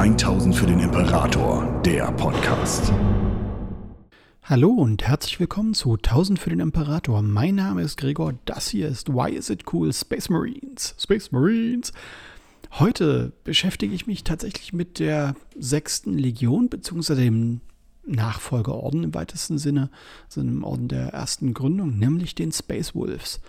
1000 für den Imperator, der Podcast. Hallo und herzlich willkommen zu 1000 für den Imperator. Mein Name ist Gregor, das hier ist Why Is It Cool Space Marines. Space Marines. Heute beschäftige ich mich tatsächlich mit der sechsten Legion, beziehungsweise dem Nachfolgeorden im weitesten Sinne, also dem Orden der ersten Gründung, nämlich den Space Wolves.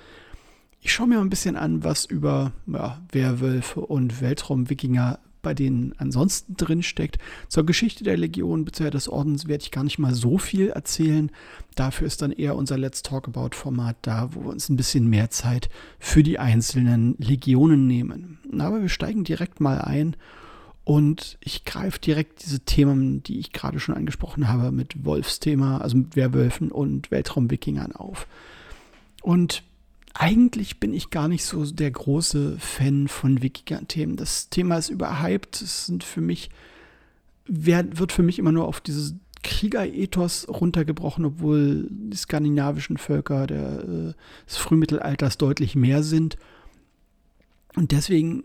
Ich schaue mir mal ein bisschen an, was über ja, Werwölfe und Weltraumwikinger bei denen ansonsten drin steckt. Zur Geschichte der Legion bzw. des Ordens werde ich gar nicht mal so viel erzählen. Dafür ist dann eher unser Let's Talk About Format da, wo wir uns ein bisschen mehr Zeit für die einzelnen Legionen nehmen. Aber wir steigen direkt mal ein und ich greife direkt diese Themen, die ich gerade schon angesprochen habe, mit Wolfsthema, also mit Werwölfen und Weltraumwikingern auf. Und eigentlich bin ich gar nicht so der große Fan von Wikinger-Themen. Das Thema ist überhyped. Es sind für mich, wird für mich immer nur auf dieses Kriegerethos runtergebrochen, obwohl die skandinavischen Völker der, äh, des Frühmittelalters deutlich mehr sind. Und deswegen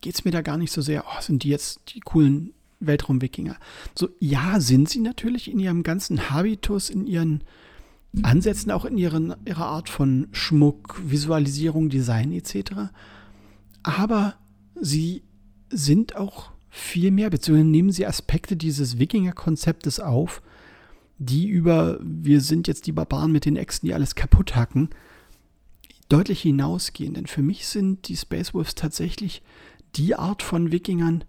geht es mir da gar nicht so sehr, oh, sind die jetzt die coolen Weltraumwikinger. So, ja, sind sie natürlich in ihrem ganzen Habitus, in ihren Ansätzen, auch in ihren, ihrer Art von Schmuck, Visualisierung, Design etc. Aber sie sind auch viel mehr, beziehungsweise nehmen sie Aspekte dieses Wikinger-Konzeptes auf, die über, wir sind jetzt die Barbaren mit den Äxten, die alles kaputt hacken, deutlich hinausgehen. Denn für mich sind die Space Wolves tatsächlich die Art von Wikingern,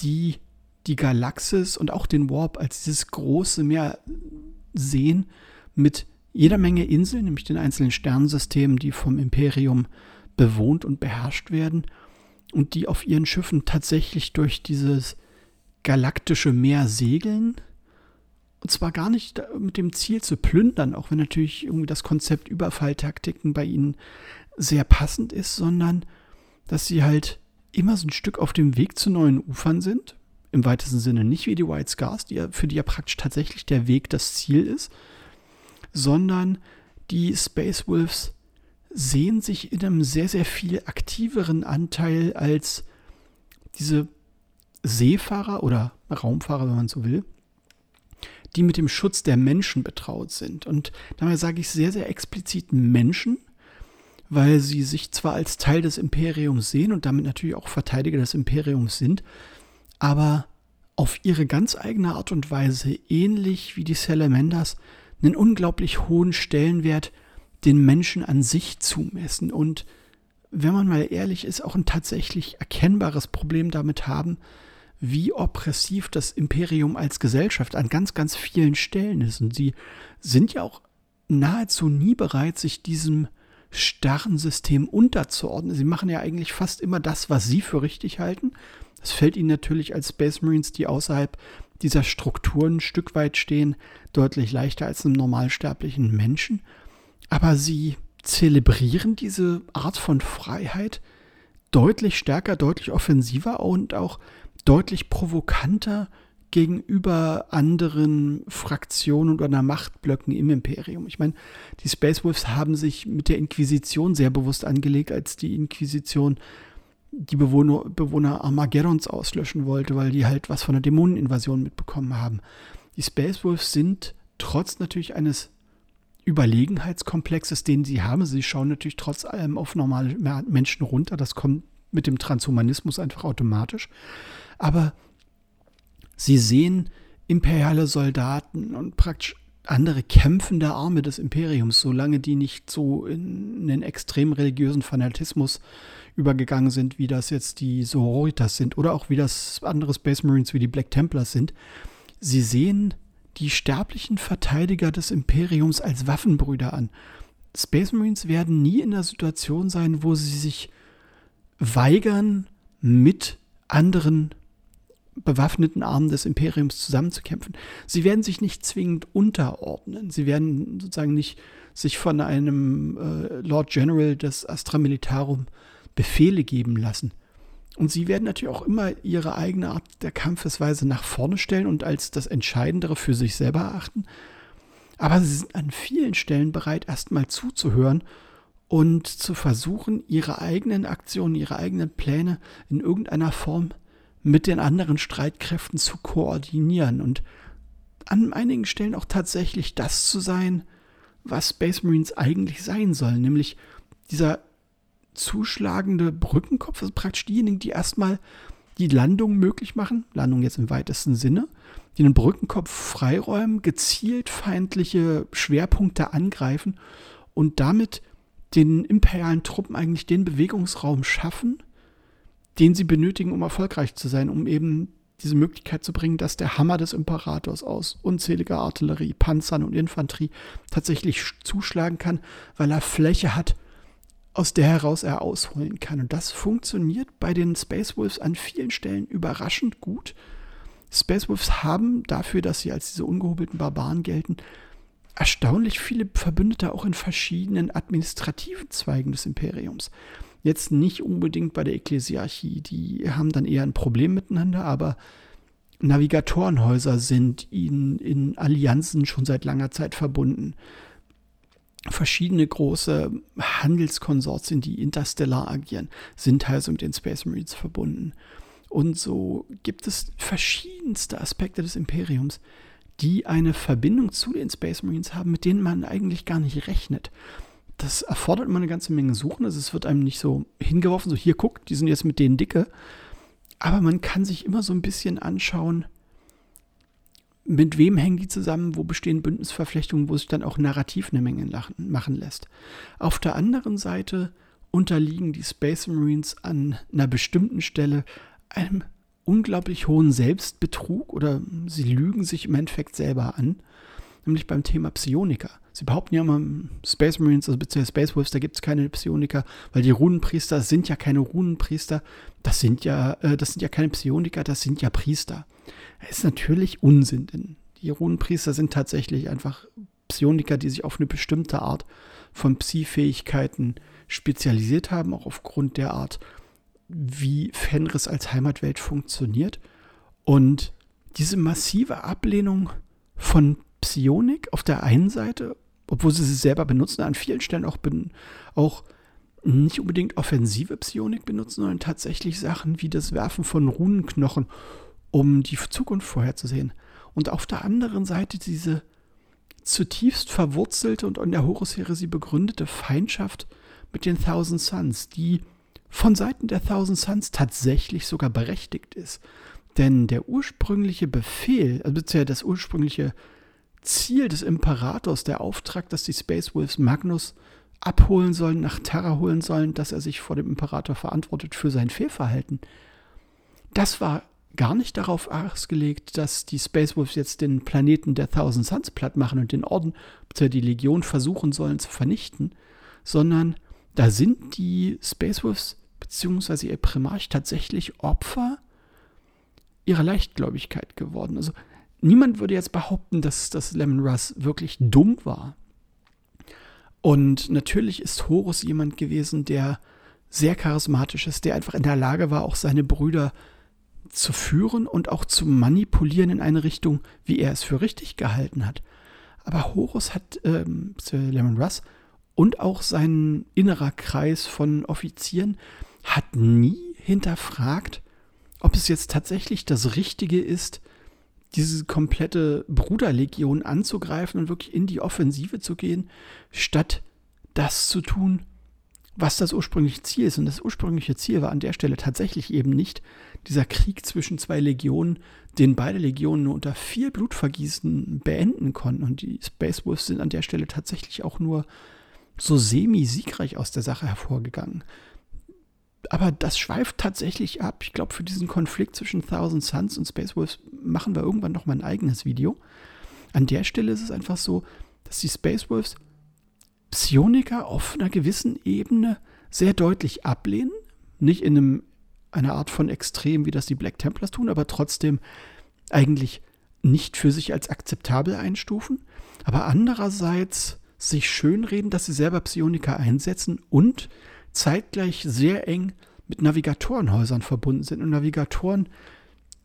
die die Galaxis und auch den Warp als dieses große Meer sehen mit jeder Menge Inseln, nämlich den einzelnen Sternsystemen, die vom Imperium bewohnt und beherrscht werden und die auf ihren Schiffen tatsächlich durch dieses galaktische Meer segeln. Und zwar gar nicht mit dem Ziel zu plündern, auch wenn natürlich irgendwie das Konzept Überfalltaktiken bei ihnen sehr passend ist, sondern dass sie halt immer so ein Stück auf dem Weg zu neuen Ufern sind. Im weitesten Sinne nicht wie die White Scars, die ja, für die ja praktisch tatsächlich der Weg das Ziel ist, sondern die Space Wolves sehen sich in einem sehr, sehr viel aktiveren Anteil als diese Seefahrer oder Raumfahrer, wenn man so will, die mit dem Schutz der Menschen betraut sind. Und dabei sage ich sehr, sehr explizit Menschen, weil sie sich zwar als Teil des Imperiums sehen und damit natürlich auch Verteidiger des Imperiums sind, aber auf ihre ganz eigene Art und Weise, ähnlich wie die Salamanders, einen unglaublich hohen Stellenwert den Menschen an sich zumessen und wenn man mal ehrlich ist, auch ein tatsächlich erkennbares Problem damit haben, wie oppressiv das Imperium als Gesellschaft an ganz, ganz vielen Stellen ist. Und sie sind ja auch nahezu nie bereit, sich diesem starren System unterzuordnen. Sie machen ja eigentlich fast immer das, was sie für richtig halten. Das fällt ihnen natürlich als Space Marines, die außerhalb dieser Strukturen ein Stück weit stehen, deutlich leichter als einem normalsterblichen Menschen. Aber sie zelebrieren diese Art von Freiheit deutlich stärker, deutlich offensiver und auch deutlich provokanter gegenüber anderen Fraktionen oder Machtblöcken im Imperium. Ich meine, die Space Wolves haben sich mit der Inquisition sehr bewusst angelegt, als die Inquisition die Bewohner, Bewohner Armageddons auslöschen wollte, weil die halt was von der Dämoneninvasion mitbekommen haben. Die Space Wolves sind trotz natürlich eines Überlegenheitskomplexes, den sie haben, sie schauen natürlich trotz allem auf normale Menschen runter, das kommt mit dem Transhumanismus einfach automatisch, aber sie sehen imperiale Soldaten und praktisch andere kämpfende Arme des Imperiums, solange die nicht so in einen extrem religiösen Fanatismus übergegangen sind, wie das jetzt die Sororitas sind oder auch wie das andere Space Marines wie die Black Templars sind. Sie sehen die sterblichen Verteidiger des Imperiums als Waffenbrüder an. Space Marines werden nie in der Situation sein, wo sie sich weigern, mit anderen bewaffneten Armen des Imperiums zusammenzukämpfen. Sie werden sich nicht zwingend unterordnen. Sie werden sozusagen nicht sich von einem äh, Lord General des Astra Militarum Befehle geben lassen. Und sie werden natürlich auch immer ihre eigene Art der Kampfesweise nach vorne stellen und als das Entscheidendere für sich selber erachten. Aber sie sind an vielen Stellen bereit, erstmal zuzuhören und zu versuchen, ihre eigenen Aktionen, ihre eigenen Pläne in irgendeiner Form mit den anderen Streitkräften zu koordinieren und an einigen Stellen auch tatsächlich das zu sein, was Space Marines eigentlich sein sollen, nämlich dieser zuschlagende Brückenkopf, also praktisch diejenigen, die erstmal die Landung möglich machen, Landung jetzt im weitesten Sinne, die den Brückenkopf freiräumen, gezielt feindliche Schwerpunkte angreifen und damit den imperialen Truppen eigentlich den Bewegungsraum schaffen, den sie benötigen, um erfolgreich zu sein, um eben diese Möglichkeit zu bringen, dass der Hammer des Imperators aus unzähliger Artillerie, Panzern und Infanterie tatsächlich zuschlagen kann, weil er Fläche hat, aus der heraus er ausholen kann. Und das funktioniert bei den Space Wolves an vielen Stellen überraschend gut. Space Wolves haben dafür, dass sie als diese ungehobelten Barbaren gelten, erstaunlich viele Verbündete auch in verschiedenen administrativen Zweigen des Imperiums. Jetzt nicht unbedingt bei der Ekklesiarchie, die haben dann eher ein Problem miteinander, aber Navigatorenhäuser sind ihnen in Allianzen schon seit langer Zeit verbunden. Verschiedene große Handelskonsortien, die interstellar agieren, sind teils mit den Space Marines verbunden. Und so gibt es verschiedenste Aspekte des Imperiums, die eine Verbindung zu den Space Marines haben, mit denen man eigentlich gar nicht rechnet das erfordert immer eine ganze Menge Suchen. Also es wird einem nicht so hingeworfen, so hier guckt, die sind jetzt mit denen dicke. Aber man kann sich immer so ein bisschen anschauen, mit wem hängen die zusammen, wo bestehen Bündnisverflechtungen, wo sich dann auch narrativ eine Menge machen lässt. Auf der anderen Seite unterliegen die Space Marines an einer bestimmten Stelle einem unglaublich hohen Selbstbetrug oder sie lügen sich im Endeffekt selber an, nämlich beim Thema Psioniker. Sie behaupten ja immer, Space Marines, also beziehungsweise Space Wolves, da gibt es keine Psioniker, weil die Runenpriester sind ja keine Runenpriester, das sind ja, äh, das sind ja keine Psioniker, das sind ja Priester. Das ist natürlich Unsinn, denn die Runenpriester sind tatsächlich einfach Psioniker, die sich auf eine bestimmte Art von Psi-Fähigkeiten spezialisiert haben, auch aufgrund der Art, wie Fenris als Heimatwelt funktioniert. Und diese massive Ablehnung von Psionik auf der einen Seite obwohl sie sie selber benutzen, an vielen Stellen auch, auch nicht unbedingt offensive Psionik benutzen, sondern tatsächlich Sachen wie das Werfen von Runenknochen, um die Zukunft vorherzusehen. Und auf der anderen Seite diese zutiefst verwurzelte und an der Horus-Heresie begründete Feindschaft mit den Thousand Suns, die von Seiten der Thousand Suns tatsächlich sogar berechtigt ist. Denn der ursprüngliche Befehl, also beziehungsweise das ursprüngliche Ziel des Imperators, der Auftrag, dass die Space Wolves Magnus abholen sollen, nach Terra holen sollen, dass er sich vor dem Imperator verantwortet für sein Fehlverhalten. Das war gar nicht darauf ausgelegt, dass die Space Wolves jetzt den Planeten der Thousand Suns platt machen und den Orden, bzw. die Legion versuchen sollen zu vernichten, sondern da sind die Space Wolves bzw. ihr Primarch tatsächlich Opfer ihrer Leichtgläubigkeit geworden. Also niemand würde jetzt behaupten, dass, dass Lemon Russ wirklich dumm war. Und natürlich ist Horus jemand gewesen, der sehr charismatisch ist, der einfach in der Lage war, auch seine Brüder zu führen und auch zu manipulieren in eine Richtung, wie er es für richtig gehalten hat. Aber Horus hat, ähm, Lemon Russ, und auch sein innerer Kreis von Offizieren hat nie hinterfragt, ob es jetzt tatsächlich das Richtige ist, diese komplette Bruderlegion anzugreifen und wirklich in die Offensive zu gehen, statt das zu tun, was das ursprüngliche Ziel ist. Und das ursprüngliche Ziel war an der Stelle tatsächlich eben nicht dieser Krieg zwischen zwei Legionen, den beide Legionen nur unter viel Blutvergießen beenden konnten. Und die Space Wolves sind an der Stelle tatsächlich auch nur so semi-siegreich aus der Sache hervorgegangen aber das schweift tatsächlich ab. Ich glaube, für diesen Konflikt zwischen Thousand Suns und Space Wolves machen wir irgendwann noch mal ein eigenes Video. An der Stelle ist es einfach so, dass die Space Wolves Psioniker auf einer gewissen Ebene sehr deutlich ablehnen. Nicht in einem, einer Art von Extrem, wie das die Black Templars tun, aber trotzdem eigentlich nicht für sich als akzeptabel einstufen. Aber andererseits sich schönreden, dass sie selber Psioniker einsetzen und zeitgleich sehr eng mit Navigatorenhäusern verbunden sind. Und Navigatoren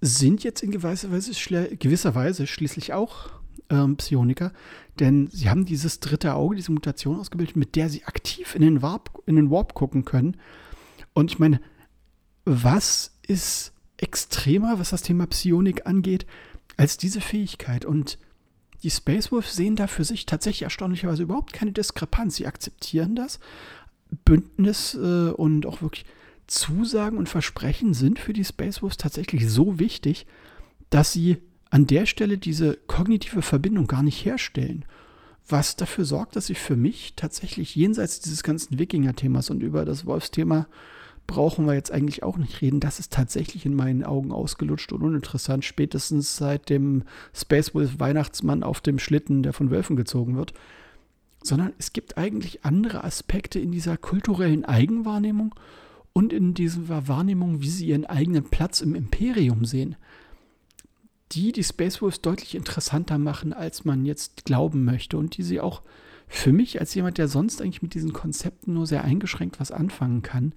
sind jetzt in gewisser Weise, gewisser Weise schließlich auch ähm, Psioniker, denn sie haben dieses dritte Auge, diese Mutation ausgebildet, mit der sie aktiv in den Warp, in den Warp gucken können. Und ich meine, was ist extremer, was das Thema Psionik angeht, als diese Fähigkeit. Und die Space Wolves sehen da für sich tatsächlich erstaunlicherweise überhaupt keine Diskrepanz. Sie akzeptieren das. Bündnis äh, und auch wirklich Zusagen und Versprechen sind für die Space Wolves tatsächlich so wichtig, dass sie an der Stelle diese kognitive Verbindung gar nicht herstellen. Was dafür sorgt, dass sie für mich tatsächlich jenseits dieses ganzen Wikinger-Themas und über das Wolfsthema brauchen wir jetzt eigentlich auch nicht reden. Das ist tatsächlich in meinen Augen ausgelutscht und uninteressant, spätestens seit dem Space Wolf Weihnachtsmann auf dem Schlitten, der von Wölfen gezogen wird. Sondern es gibt eigentlich andere Aspekte in dieser kulturellen Eigenwahrnehmung und in dieser Wahrnehmung, wie sie ihren eigenen Platz im Imperium sehen, die die Space Wolves deutlich interessanter machen, als man jetzt glauben möchte und die sie auch für mich als jemand, der sonst eigentlich mit diesen Konzepten nur sehr eingeschränkt was anfangen kann,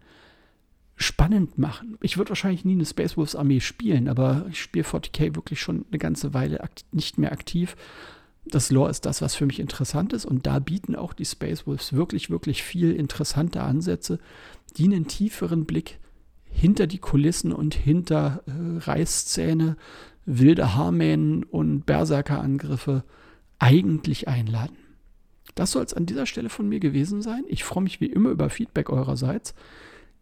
spannend machen. Ich würde wahrscheinlich nie eine Space Wolves Armee spielen, aber ich spiele 40k wirklich schon eine ganze Weile nicht mehr aktiv. Das Lore ist das, was für mich interessant ist und da bieten auch die Space Wolves wirklich, wirklich viel interessante Ansätze, die einen tieferen Blick hinter die Kulissen und hinter äh, Reißzähne, wilde Haarmähen und Berserkerangriffe eigentlich einladen. Das soll es an dieser Stelle von mir gewesen sein. Ich freue mich wie immer über Feedback eurerseits.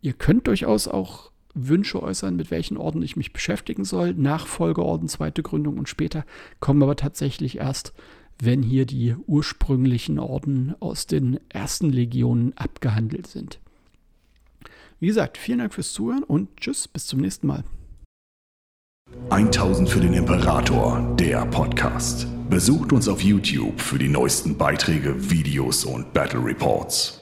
Ihr könnt durchaus auch Wünsche äußern, mit welchen Orden ich mich beschäftigen soll. Nachfolgeorden, zweite Gründung und später kommen aber tatsächlich erst, wenn hier die ursprünglichen Orden aus den ersten Legionen abgehandelt sind. Wie gesagt, vielen Dank fürs Zuhören und tschüss, bis zum nächsten Mal. 1000 für den Imperator, der Podcast. Besucht uns auf YouTube für die neuesten Beiträge, Videos und Battle Reports.